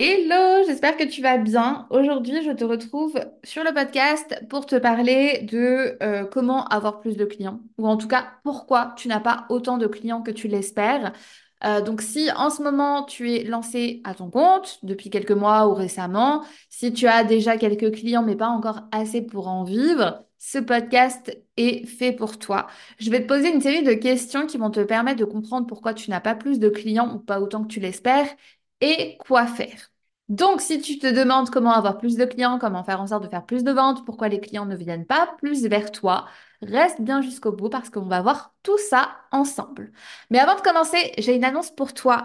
Hello, j'espère que tu vas bien. Aujourd'hui, je te retrouve sur le podcast pour te parler de euh, comment avoir plus de clients, ou en tout cas pourquoi tu n'as pas autant de clients que tu l'espères. Euh, donc si en ce moment tu es lancé à ton compte depuis quelques mois ou récemment, si tu as déjà quelques clients mais pas encore assez pour en vivre, ce podcast est fait pour toi. Je vais te poser une série de questions qui vont te permettre de comprendre pourquoi tu n'as pas plus de clients ou pas autant que tu l'espères et quoi faire. Donc, si tu te demandes comment avoir plus de clients, comment faire en sorte de faire plus de ventes, pourquoi les clients ne viennent pas plus vers toi, reste bien jusqu'au bout parce qu'on va voir tout ça ensemble. Mais avant de commencer, j'ai une annonce pour toi.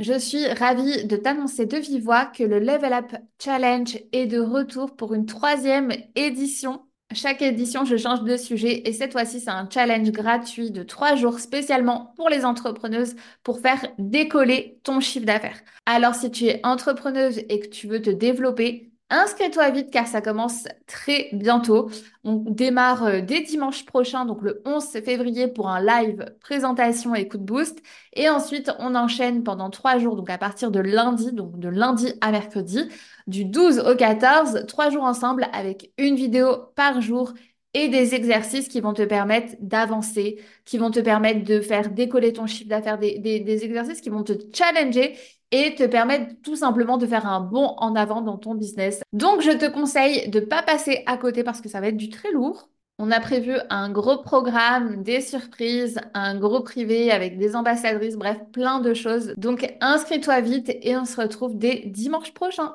Je suis ravie de t'annoncer de vive voix que le Level Up Challenge est de retour pour une troisième édition chaque édition, je change de sujet et cette fois-ci, c'est un challenge gratuit de trois jours spécialement pour les entrepreneuses pour faire décoller ton chiffre d'affaires. Alors, si tu es entrepreneuse et que tu veux te développer, Inscris-toi vite car ça commence très bientôt. On démarre euh, dès dimanche prochain, donc le 11 février, pour un live présentation et coup de boost. Et ensuite, on enchaîne pendant trois jours, donc à partir de lundi, donc de lundi à mercredi, du 12 au 14, trois jours ensemble avec une vidéo par jour et des exercices qui vont te permettre d'avancer, qui vont te permettre de faire décoller ton chiffre d'affaires, des, des, exercices qui vont te challenger et te permettre tout simplement de faire un bond en avant dans ton business. Donc, je te conseille de ne pas passer à côté parce que ça va être du très lourd. On a prévu un gros programme, des surprises, un gros privé avec des ambassadrices, bref, plein de choses. Donc, inscris-toi vite et on se retrouve dès dimanche prochain.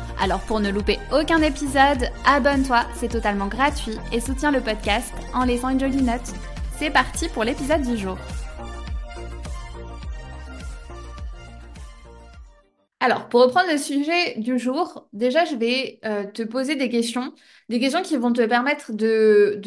Alors pour ne louper aucun épisode, abonne-toi, c'est totalement gratuit et soutiens le podcast en laissant une jolie note. C'est parti pour l'épisode du jour. Alors, pour reprendre le sujet du jour, déjà, je vais euh, te poser des questions, des questions qui vont te permettre de,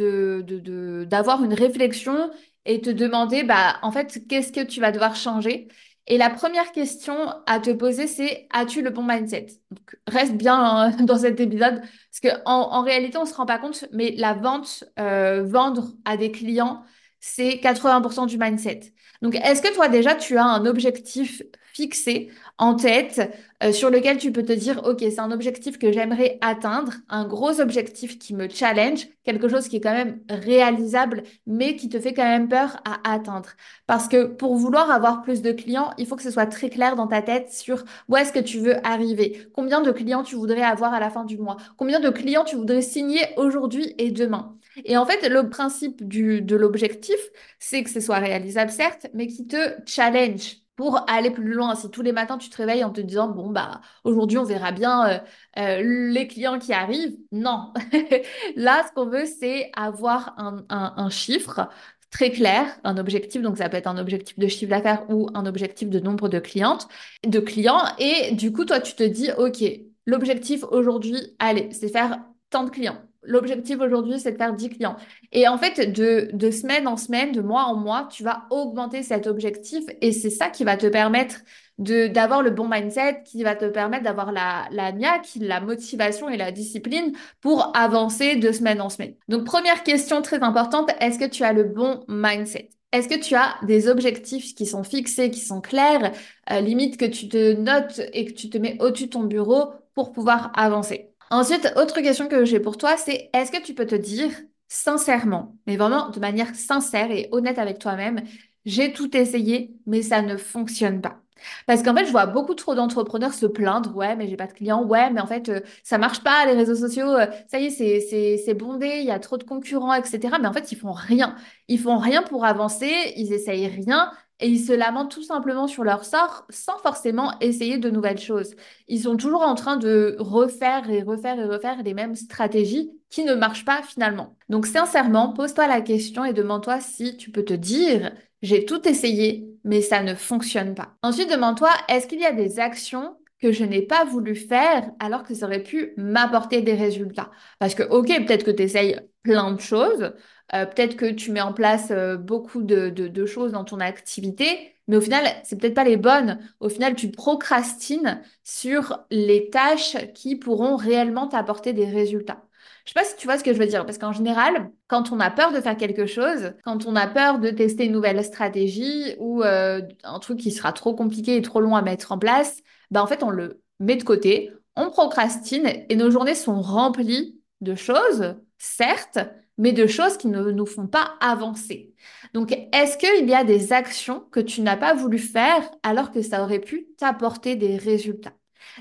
d'avoir une réflexion et te demander, bah, en fait, qu'est-ce que tu vas devoir changer? Et la première question à te poser, c'est as-tu le bon mindset? Donc, Reste bien hein, dans cet épisode, parce qu'en en, réalité, on ne se rend pas compte, mais la vente, euh, vendre à des clients, c'est 80% du mindset. Donc, est-ce que toi déjà, tu as un objectif fixé en tête euh, sur lequel tu peux te dire, OK, c'est un objectif que j'aimerais atteindre, un gros objectif qui me challenge, quelque chose qui est quand même réalisable, mais qui te fait quand même peur à atteindre? Parce que pour vouloir avoir plus de clients, il faut que ce soit très clair dans ta tête sur où est-ce que tu veux arriver, combien de clients tu voudrais avoir à la fin du mois, combien de clients tu voudrais signer aujourd'hui et demain? Et en fait, le principe de l'objectif, c'est que ce soit réalisable, certes, mais qui te challenge pour aller plus loin. Si tous les matins tu te réveilles en te disant bon bah aujourd'hui on verra bien euh, euh, les clients qui arrivent, non. Là, ce qu'on veut, c'est avoir un, un, chiffre très clair, un objectif. Donc ça peut être un objectif de chiffre d'affaires ou un objectif de nombre de clientes, de clients. Et du coup, toi, tu te dis ok, l'objectif aujourd'hui, allez, c'est faire tant de clients. L'objectif aujourd'hui, c'est de faire 10 clients. Et en fait, de, semaine en semaine, de mois en mois, tu vas augmenter cet objectif et c'est ça qui va te permettre d'avoir le bon mindset, qui va te permettre d'avoir la, la niaque, la motivation et la discipline pour avancer de semaine en semaine. Donc, première question très importante, est-ce que tu as le bon mindset? Est-ce que tu as des objectifs qui sont fixés, qui sont clairs, euh, limite que tu te notes et que tu te mets au-dessus de ton bureau pour pouvoir avancer? Ensuite, autre question que j'ai pour toi, c'est est-ce que tu peux te dire sincèrement, mais vraiment de manière sincère et honnête avec toi-même, j'ai tout essayé, mais ça ne fonctionne pas. Parce qu'en fait, je vois beaucoup trop d'entrepreneurs se plaindre, ouais, mais j'ai pas de clients, ouais, mais en fait, euh, ça marche pas, les réseaux sociaux, euh, ça y est, c'est, bondé, il y a trop de concurrents, etc. Mais en fait, ils font rien. Ils font rien pour avancer, ils essayent rien, et ils se lamentent tout simplement sur leur sort sans forcément essayer de nouvelles choses. Ils sont toujours en train de refaire et refaire et refaire les mêmes stratégies qui ne marchent pas finalement. Donc sincèrement, pose-toi la question et demande-toi si tu peux te dire j'ai tout essayé, mais ça ne fonctionne pas. Ensuite, demande-toi, est-ce qu'il y a des actions que je n'ai pas voulu faire alors que ça aurait pu m'apporter des résultats? Parce que, ok, peut-être que tu essayes plein de choses, euh, peut-être que tu mets en place euh, beaucoup de, choses dans ton activité, mais au final, c'est peut-être pas les bonnes. Au final, tu procrastines sur les tâches qui pourront réellement t'apporter des résultats. Je sais pas si tu vois ce que je veux dire, parce qu'en général, quand on a peur de faire quelque chose, quand on a peur de tester une nouvelle stratégie ou euh, un truc qui sera trop compliqué et trop long à mettre en place, bah en fait, on le met de côté, on procrastine et nos journées sont remplies de choses, certes, mais de choses qui ne nous font pas avancer. Donc, est-ce qu'il y a des actions que tu n'as pas voulu faire alors que ça aurait pu t'apporter des résultats?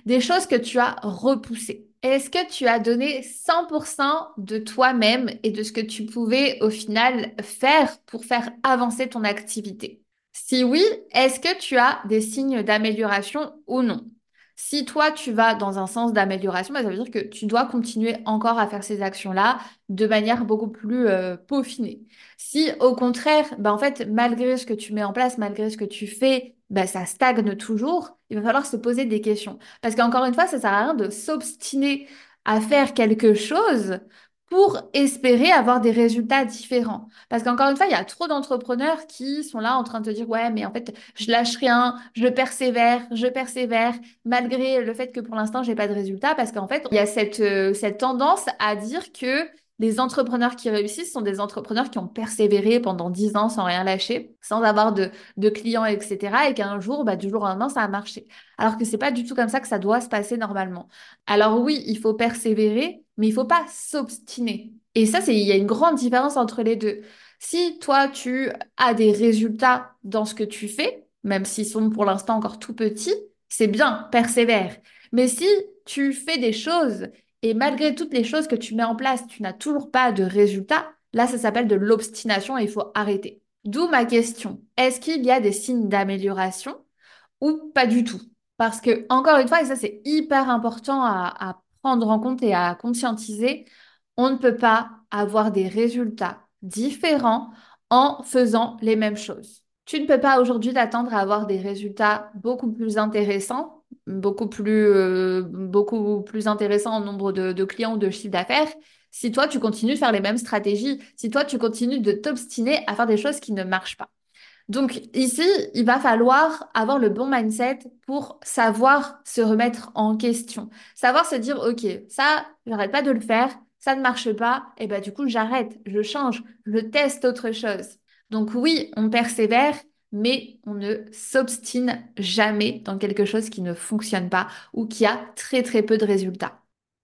Des choses que tu as repoussées. Est-ce que tu as donné 100% de toi-même et de ce que tu pouvais au final faire pour faire avancer ton activité? Si oui, est-ce que tu as des signes d'amélioration ou non? Si toi, tu vas dans un sens d'amélioration, bah, ça veut dire que tu dois continuer encore à faire ces actions-là de manière beaucoup plus euh, peaufinée. Si au contraire, bah, en fait, malgré ce que tu mets en place, malgré ce que tu fais, bah, ça stagne toujours, il va falloir se poser des questions. Parce qu'encore une fois, ça sert à rien de s'obstiner à faire quelque chose pour espérer avoir des résultats différents. Parce qu'encore une fois, il y a trop d'entrepreneurs qui sont là en train de dire, ouais, mais en fait, je lâche rien, je persévère, je persévère, malgré le fait que pour l'instant, j'ai pas de résultats. Parce qu'en fait, il y a cette, euh, cette tendance à dire que les entrepreneurs qui réussissent sont des entrepreneurs qui ont persévéré pendant 10 ans sans rien lâcher, sans avoir de, clients, etc. Et qu'un jour, bah, du jour au lendemain, ça a marché. Alors que c'est pas du tout comme ça que ça doit se passer normalement. Alors oui, il faut persévérer, mais il faut pas s'obstiner. Et ça, c'est, il y a une grande différence entre les deux. Si toi, tu as des résultats dans ce que tu fais, même s'ils sont pour l'instant encore tout petits, c'est bien, persévère. Mais si tu fais des choses et malgré toutes les choses que tu mets en place, tu n'as toujours pas de résultat, là, ça s'appelle de l'obstination et il faut arrêter. D'où ma question. Est-ce qu'il y a des signes d'amélioration ou pas du tout? Parce que, encore une fois, et ça c'est hyper important à, prendre en compte et à conscientiser, on ne peut pas avoir des résultats différents en faisant les mêmes choses. Tu ne peux pas aujourd'hui t'attendre à avoir des résultats beaucoup plus intéressants beaucoup plus, euh, beaucoup plus intéressant en nombre de, clients ou de chiffre d'affaires si toi, tu continues de faire les mêmes stratégies, si toi, tu continues de t'obstiner à faire des choses qui ne marchent pas. Donc ici, il va falloir avoir le bon mindset pour savoir se remettre en question, savoir se dire, OK, ça, j'arrête pas de le faire, ça ne marche pas, et ben du coup, j'arrête, je change, je teste autre chose. Donc oui, on persévère, mais on ne s'obstine jamais dans quelque chose qui ne fonctionne pas ou qui a très très peu de résultats.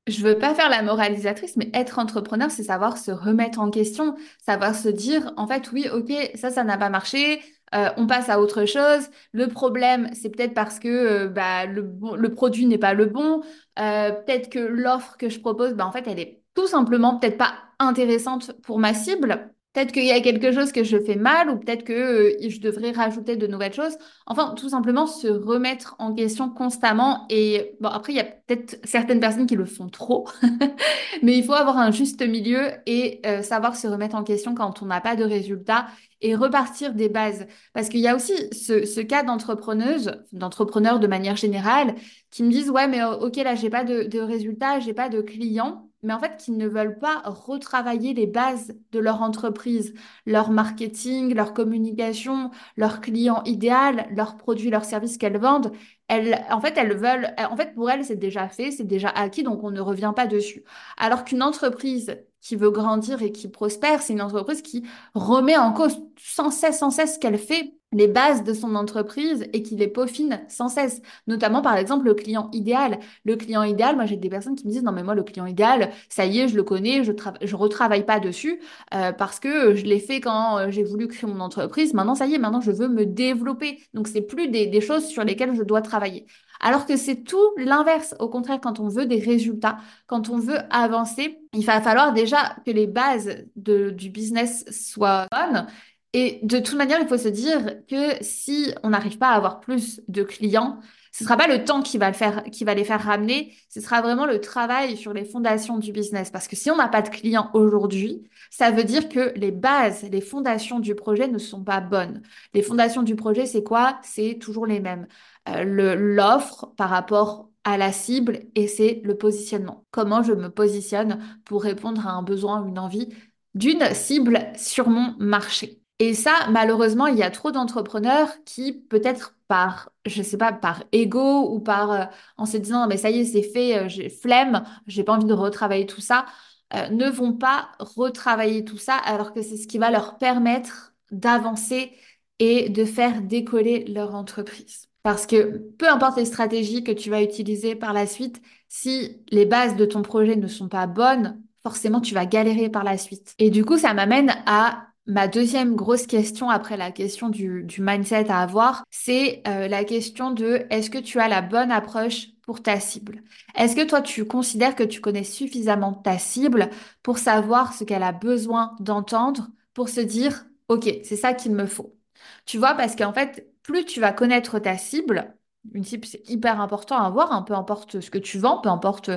Je veux pas faire la moralisatrice, mais être entrepreneur, c'est savoir se remettre en question, savoir se dire, en fait, oui, ok, ça, ça n'a pas marché, euh, on passe à autre chose. Le problème, c'est peut-être parce que euh, bah, le, produit n'est pas le bon, euh, peut-être que l'offre que je propose, bah, en fait, elle est tout simplement peut-être pas intéressante pour ma cible. Peut-être qu'il y a quelque chose que je fais mal ou peut-être que euh, je devrais rajouter de nouvelles choses. Enfin, tout simplement se remettre en question constamment. Et bon, après, il y a peut-être certaines personnes qui le font trop, mais il faut avoir un juste milieu et euh, savoir se remettre en question quand on n'a pas de résultats et repartir des bases. Parce qu'il y a aussi ce, cas d'entrepreneuse, d'entrepreneurs de manière générale, qui me disent, ouais, mais ok, là, j'ai pas de, de résultats, j'ai pas de clients mais en fait qui ne veulent pas retravailler les bases de leur entreprise, leur marketing, leur communication, leur client idéal, leurs produits, leurs services qu'elles vendent. Elles, en fait, elles veulent, en fait, pour elles, c'est déjà fait, c'est déjà acquis, donc on ne revient pas dessus. Alors qu'une entreprise qui veut grandir et qui prospère, c'est une entreprise qui remet en cause sans cesse, sans cesse ce qu'elle fait les bases de son entreprise et qui les peaufine sans cesse. Notamment, par exemple, le client idéal. Le client idéal, moi, j'ai des personnes qui me disent, non, mais moi, le client idéal, ça y est, je le connais, je je retravaille pas dessus euh, parce que je l'ai fait quand euh, j'ai voulu créer mon entreprise. Maintenant, ça y est, maintenant, je veux me développer. Donc, c'est plus des, des choses sur lesquelles je dois travailler. Alors que c'est tout l'inverse. Au contraire, quand on veut des résultats, quand on veut avancer, il va falloir déjà que les bases de, du business soient bonnes Et de toute manière, il faut se dire que si on n'arrive pas à avoir plus de clients, ce sera pas le temps qui va le faire, qui va les faire ramener, ce sera vraiment le travail sur les fondations du business. Parce que si on n'a pas de clients aujourd'hui, ça veut dire que les bases, les fondations du projet ne sont pas bonnes. Les fondations du projet, c'est quoi? C'est toujours les mêmes. Euh, l'offre par rapport à la cible et c'est le positionnement. Comment je me positionne pour répondre à un besoin, une envie d'une cible sur mon marché? Et ça, malheureusement, il y a trop d'entrepreneurs qui, peut-être par, je sais pas, par ego ou par, euh, en se disant, mais ça y est, c'est fait, euh, j'ai flemme, j'ai pas envie de retravailler tout ça, euh, ne vont pas retravailler tout ça alors que c'est ce qui va leur permettre d'avancer et de faire décoller leur entreprise. Parce que peu importe les stratégies que tu vas utiliser par la suite, si les bases de ton projet ne sont pas bonnes, forcément tu vas galérer par la suite. Et du coup, ça m'amène à Ma deuxième grosse question après la question du, mindset à avoir, c'est euh, la question de est-ce que tu as la bonne approche pour ta cible? Est-ce que toi, tu considères que tu connais suffisamment ta cible pour savoir ce qu'elle a besoin d'entendre, pour se dire, OK, c'est ça qu'il me faut Tu vois, parce qu'en fait, plus tu vas connaître ta cible, une cible, c'est hyper important à avoir, hein, peu importe ce que tu vends, peu importe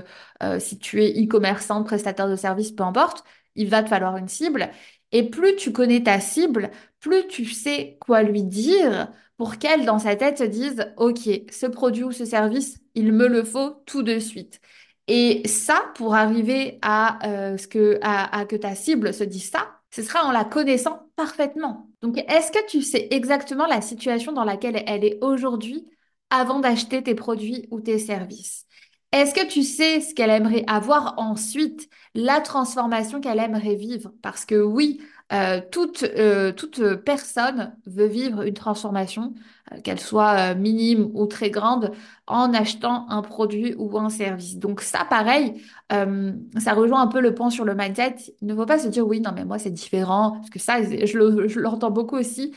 euh, si tu es e-commerçant, prestataire de service, peu importe, il va te falloir une cible. Et plus tu connais ta cible, plus tu sais quoi lui dire pour qu'elle, dans sa tête, se dise, OK, ce produit ou ce service, il me le faut tout de suite. Et ça, pour arriver à, euh, ce que, que ta cible se dise ça, ce sera en la connaissant parfaitement. Donc, est-ce que tu sais exactement la situation dans laquelle elle est aujourd'hui avant d'acheter tes produits ou tes services? Est-ce que tu sais ce qu'elle aimerait avoir ensuite, la transformation qu'elle aimerait vivre? Parce que oui, euh, toute, euh, toute personne veut vivre une transformation, euh, qu'elle soit minime ou très grande, en achetant un produit ou un service. Donc ça, pareil, ça rejoint un peu le point sur le mindset. Il ne faut pas se dire oui, non, mais moi c'est différent, parce que ça, je l'entends beaucoup aussi.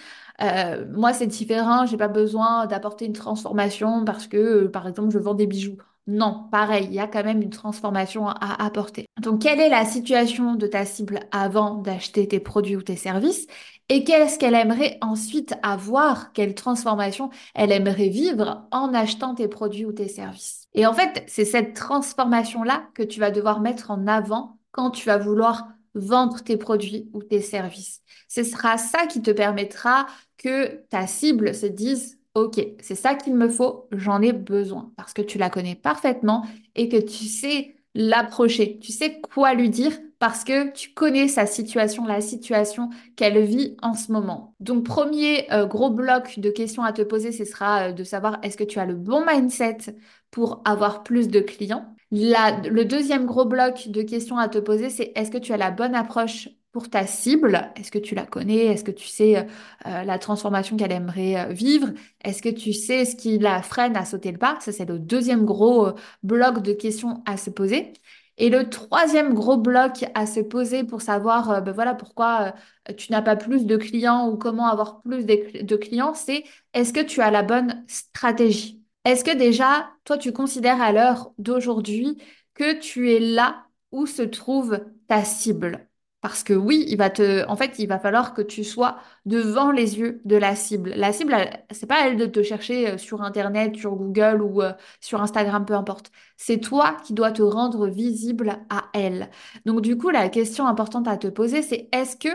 moi, c'est différent, j'ai pas besoin d'apporter une transformation parce que, par exemple, je vends des bijoux. Non, pareil, il y a quand même une transformation à apporter. Donc, quelle est la situation de ta cible avant d'acheter tes produits ou tes services? Et qu'est-ce qu'elle aimerait ensuite avoir, quelle transformation elle aimerait vivre en achetant tes produits ou tes services? Et en fait, c'est cette transformation-là que tu vas devoir mettre en avant quand tu vas vouloir vendre tes produits ou tes services. Ce sera ça qui te permettra que ta cible se dise Ok, c'est ça qu'il me faut, j'en ai besoin parce que tu la connais parfaitement et que tu sais l'approcher, tu sais quoi lui dire parce que tu connais sa situation, la situation qu'elle vit en ce moment. Donc premier euh, gros bloc de questions à te poser, ce sera euh, de savoir est-ce que tu as le bon mindset pour avoir plus de clients? le deuxième gros bloc de questions à te poser, c'est est-ce que tu as la bonne approche pour ta cible. Est-ce que tu la connais? Est-ce que tu sais euh, euh, la transformation qu'elle aimerait euh, vivre? Est-ce que tu sais ce qui la freine à sauter le pas? Ça, c'est le deuxième gros bloc de questions à se poser. Et le troisième gros bloc à se poser pour savoir ben voilà, pourquoi tu n'as pas plus de clients ou comment avoir plus de clients, c'est est-ce que tu as la bonne stratégie? Est-ce que déjà, toi, tu considères à l'heure d'aujourd'hui que tu es là où se trouve ta cible? Parce que oui, il va te, en fait, il va falloir que tu sois devant les yeux de la cible. La cible, c'est pas elle de te chercher euh, sur Internet, sur Google ou euh, sur Instagram, peu importe. C'est toi qui dois te rendre visible à elle. Donc du coup, la question importante à te poser, c'est est-ce que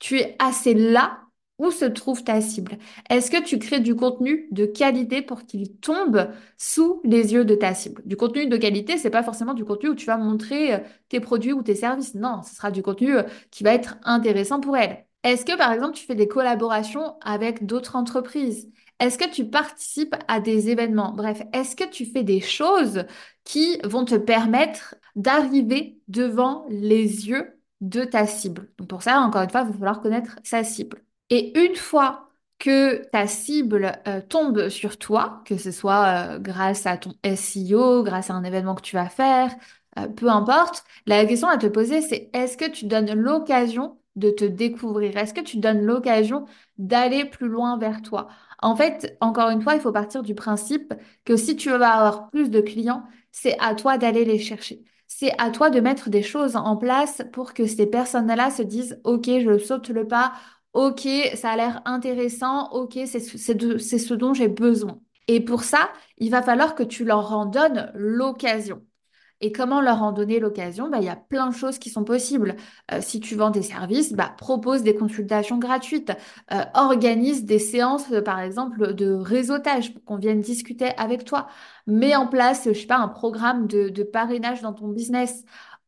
tu es assez là où se trouve ta cible? Est-ce que tu crées du contenu de qualité pour qu'il tombe sous les yeux de ta cible? Du contenu de qualité, c'est pas forcément du contenu où tu vas montrer euh, tes produits ou tes services. Non, ce sera du contenu euh, qui va être intéressant pour elle. Est-ce que par exemple tu fais des collaborations avec d'autres entreprises? Est-ce que tu participes à des événements? Bref, est-ce que tu fais des choses qui vont te permettre d'arriver devant les yeux de ta cible? Donc pour ça, encore une fois, il va falloir connaître sa cible. Et une fois que ta cible euh, tombe sur toi, que ce soit euh, grâce à ton SEO, grâce à un événement que tu vas faire, euh, peu importe, la question à te poser, c'est est-ce que tu donnes l'occasion de te découvrir? Est-ce que tu donnes l'occasion d'aller plus loin vers toi? En fait, encore une fois, il faut partir du principe que si tu veux avoir plus de clients, c'est à toi d'aller les chercher. C'est à toi de mettre des choses en place pour que ces personnes-là se disent, OK, je saute le pas, ok, ça a l'air intéressant, ok, c'est ce dont j'ai besoin. Et pour ça, il va falloir que tu leur en donnes l'occasion. Et comment leur en donner l'occasion? Bah, il y a plein de choses qui sont possibles. Euh, si tu vends des services, bah, propose des consultations gratuites. Euh, organise des séances, euh, par exemple, de réseautage pour qu'on vienne discuter avec toi. Mets en place, je sais pas, un programme de parrainage dans ton business.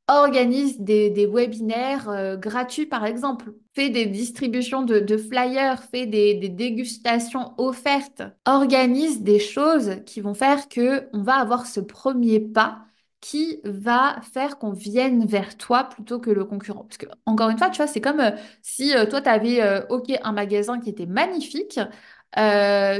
Organise des, webinaires gratuits, par exemple. Fais des distributions de, flyers, fais des, dégustations offertes. Organise des choses qui vont faire que on va avoir ce premier pas qui va faire qu'on vienne vers toi plutôt que le concurrent. Parce que, encore une fois, tu vois, c'est comme euh, si euh, toi, tu avais, euh, OK, un magasin qui était magnifique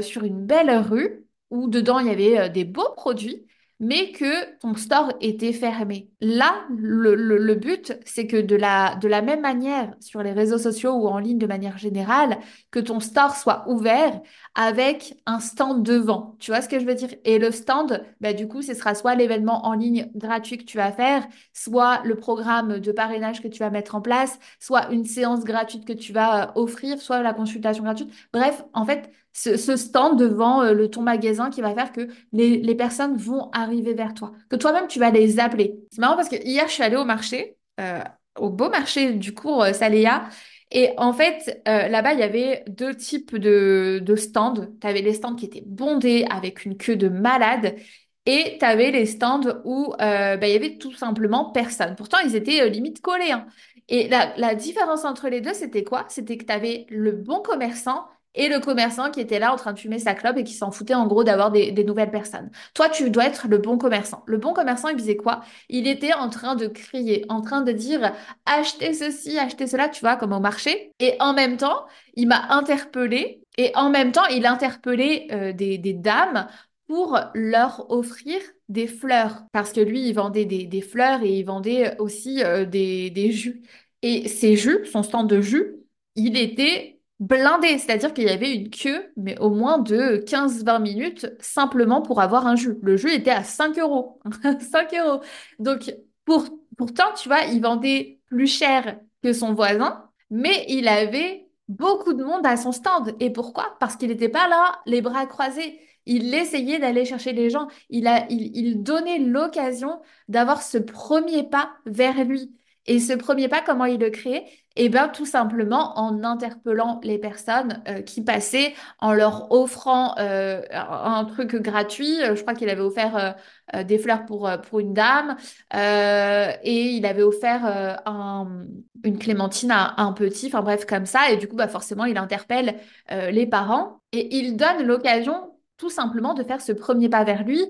sur une belle rue où dedans, il y avait des beaux produits mais que ton store était fermé. Là, le, le, but, c'est que de la, de la même manière sur les réseaux sociaux ou en ligne de manière générale, que ton store soit ouvert avec un stand devant. Tu vois ce que je veux dire? Et le stand, bah, du coup, ce sera soit l'événement en ligne gratuit que tu vas faire, soit le programme de parrainage que tu vas mettre en place, soit une séance gratuite que tu vas euh, offrir, soit la consultation gratuite. Bref, en fait, ce, stand devant euh, le, ton magasin qui va faire que les, personnes vont arriver vers toi, que toi-même tu vas les appeler. C'est marrant parce que hier je suis allée au marché, euh, au beau marché du cours euh, Saléa, et en fait là-bas il y avait deux types de, de stands. Tu avais les stands qui étaient bondés avec une queue de malade. Et tu avais les stands où bah, il y avait tout simplement personne. Pourtant, ils étaient limite collés. Hein. Et la, la différence entre les deux, c'était quoi? C'était que tu avais le bon commerçant et le commerçant qui était là en train de fumer sa clope et qui s'en foutait en gros d'avoir des, nouvelles personnes. Toi, tu dois être le bon commerçant. Le bon commerçant, il faisait quoi? Il était en train de crier, en train de dire achetez ceci, achetez cela, tu vois, comme au marché. Et en même temps, il m'a interpellé et en même temps, il interpellait euh, des, dames pour leur offrir des fleurs. Parce que lui, il vendait des, fleurs et il vendait aussi euh, des, des jus. Et ces jus, son stand de jus, il était blindé, c'est-à-dire qu'il y avait une queue, mais au moins de 15-20 minutes, simplement pour avoir un jus. Le jus était à 5 euros. 5 euros. Donc, pour, pourtant, tu vois, il vendait plus cher que son voisin, mais il avait beaucoup de monde à son stand. Et pourquoi? Parce qu'il n'était pas là, les bras croisés. Il essayait d'aller chercher les gens. Il, a, il, il donnait l'occasion d'avoir ce premier pas vers lui. Et ce premier pas, comment il le créait eh bien, tout simplement en interpellant les personnes euh, qui passaient, en leur offrant euh, un truc gratuit. Euh, je crois qu'il avait offert des fleurs pour, pour une dame et il avait offert un, une clémentine à, un petit, enfin bref, comme ça. Et du coup, bah, forcément, il interpelle les parents et il donne l'occasion tout simplement de faire ce premier pas vers lui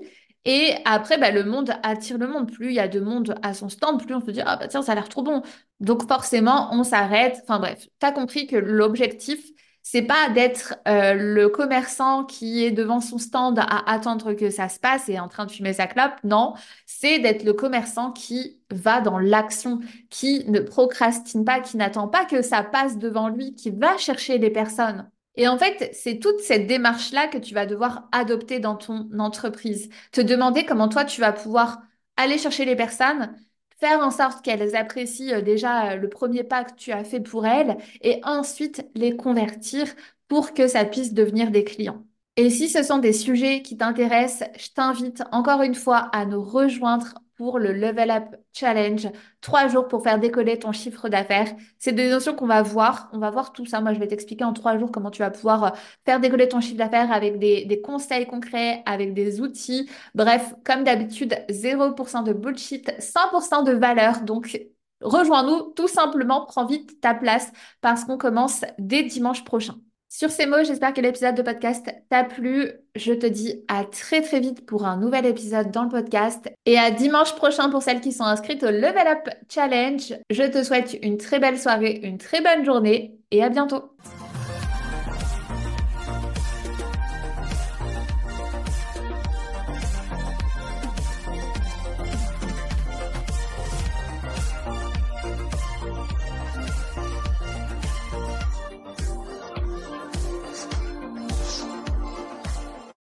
et après, bah, le monde attire le monde. Plus il y a de monde à son stand, plus on se dit, ah bah tiens, ça a l'air trop bon. Donc forcément, on s'arrête. Enfin bref, tu as compris que l'objectif, c'est pas d'être euh, le commerçant qui est devant son stand à attendre que ça se passe et en train de fumer sa clope. Non, c'est d'être le commerçant qui va dans l'action, qui ne procrastine pas, qui n'attend pas que ça passe devant lui, qui va chercher les personnes. Et en fait, c'est toute cette démarche-là que tu vas devoir adopter dans ton entreprise. Te demander comment toi, tu vas pouvoir aller chercher les personnes, faire en sorte qu'elles apprécient euh, déjà euh, le premier pas que tu as fait pour elles et ensuite les convertir pour que ça puisse devenir des clients. Et si ce sont des sujets qui t'intéressent, je t'invite encore une fois à nous rejoindre pour le Level Up Challenge. Trois jours pour faire décoller ton chiffre d'affaires. C'est des notions qu'on va voir. On va voir tout ça. Moi, je vais t'expliquer en trois jours comment tu vas pouvoir euh, faire décoller ton chiffre d'affaires avec des, conseils concrets, avec des outils. Bref, comme d'habitude, 0% de bullshit, 100% de valeur. Donc, rejoins-nous tout simplement. Prends vite ta place parce qu'on commence dès dimanche prochain. Sur ces mots, j'espère que l'épisode de podcast t'a plu. Je te dis à très très vite pour un nouvel épisode dans le podcast et à dimanche prochain pour celles qui sont inscrites au Level Up Challenge. Je te souhaite une très belle soirée, une très bonne journée et à bientôt.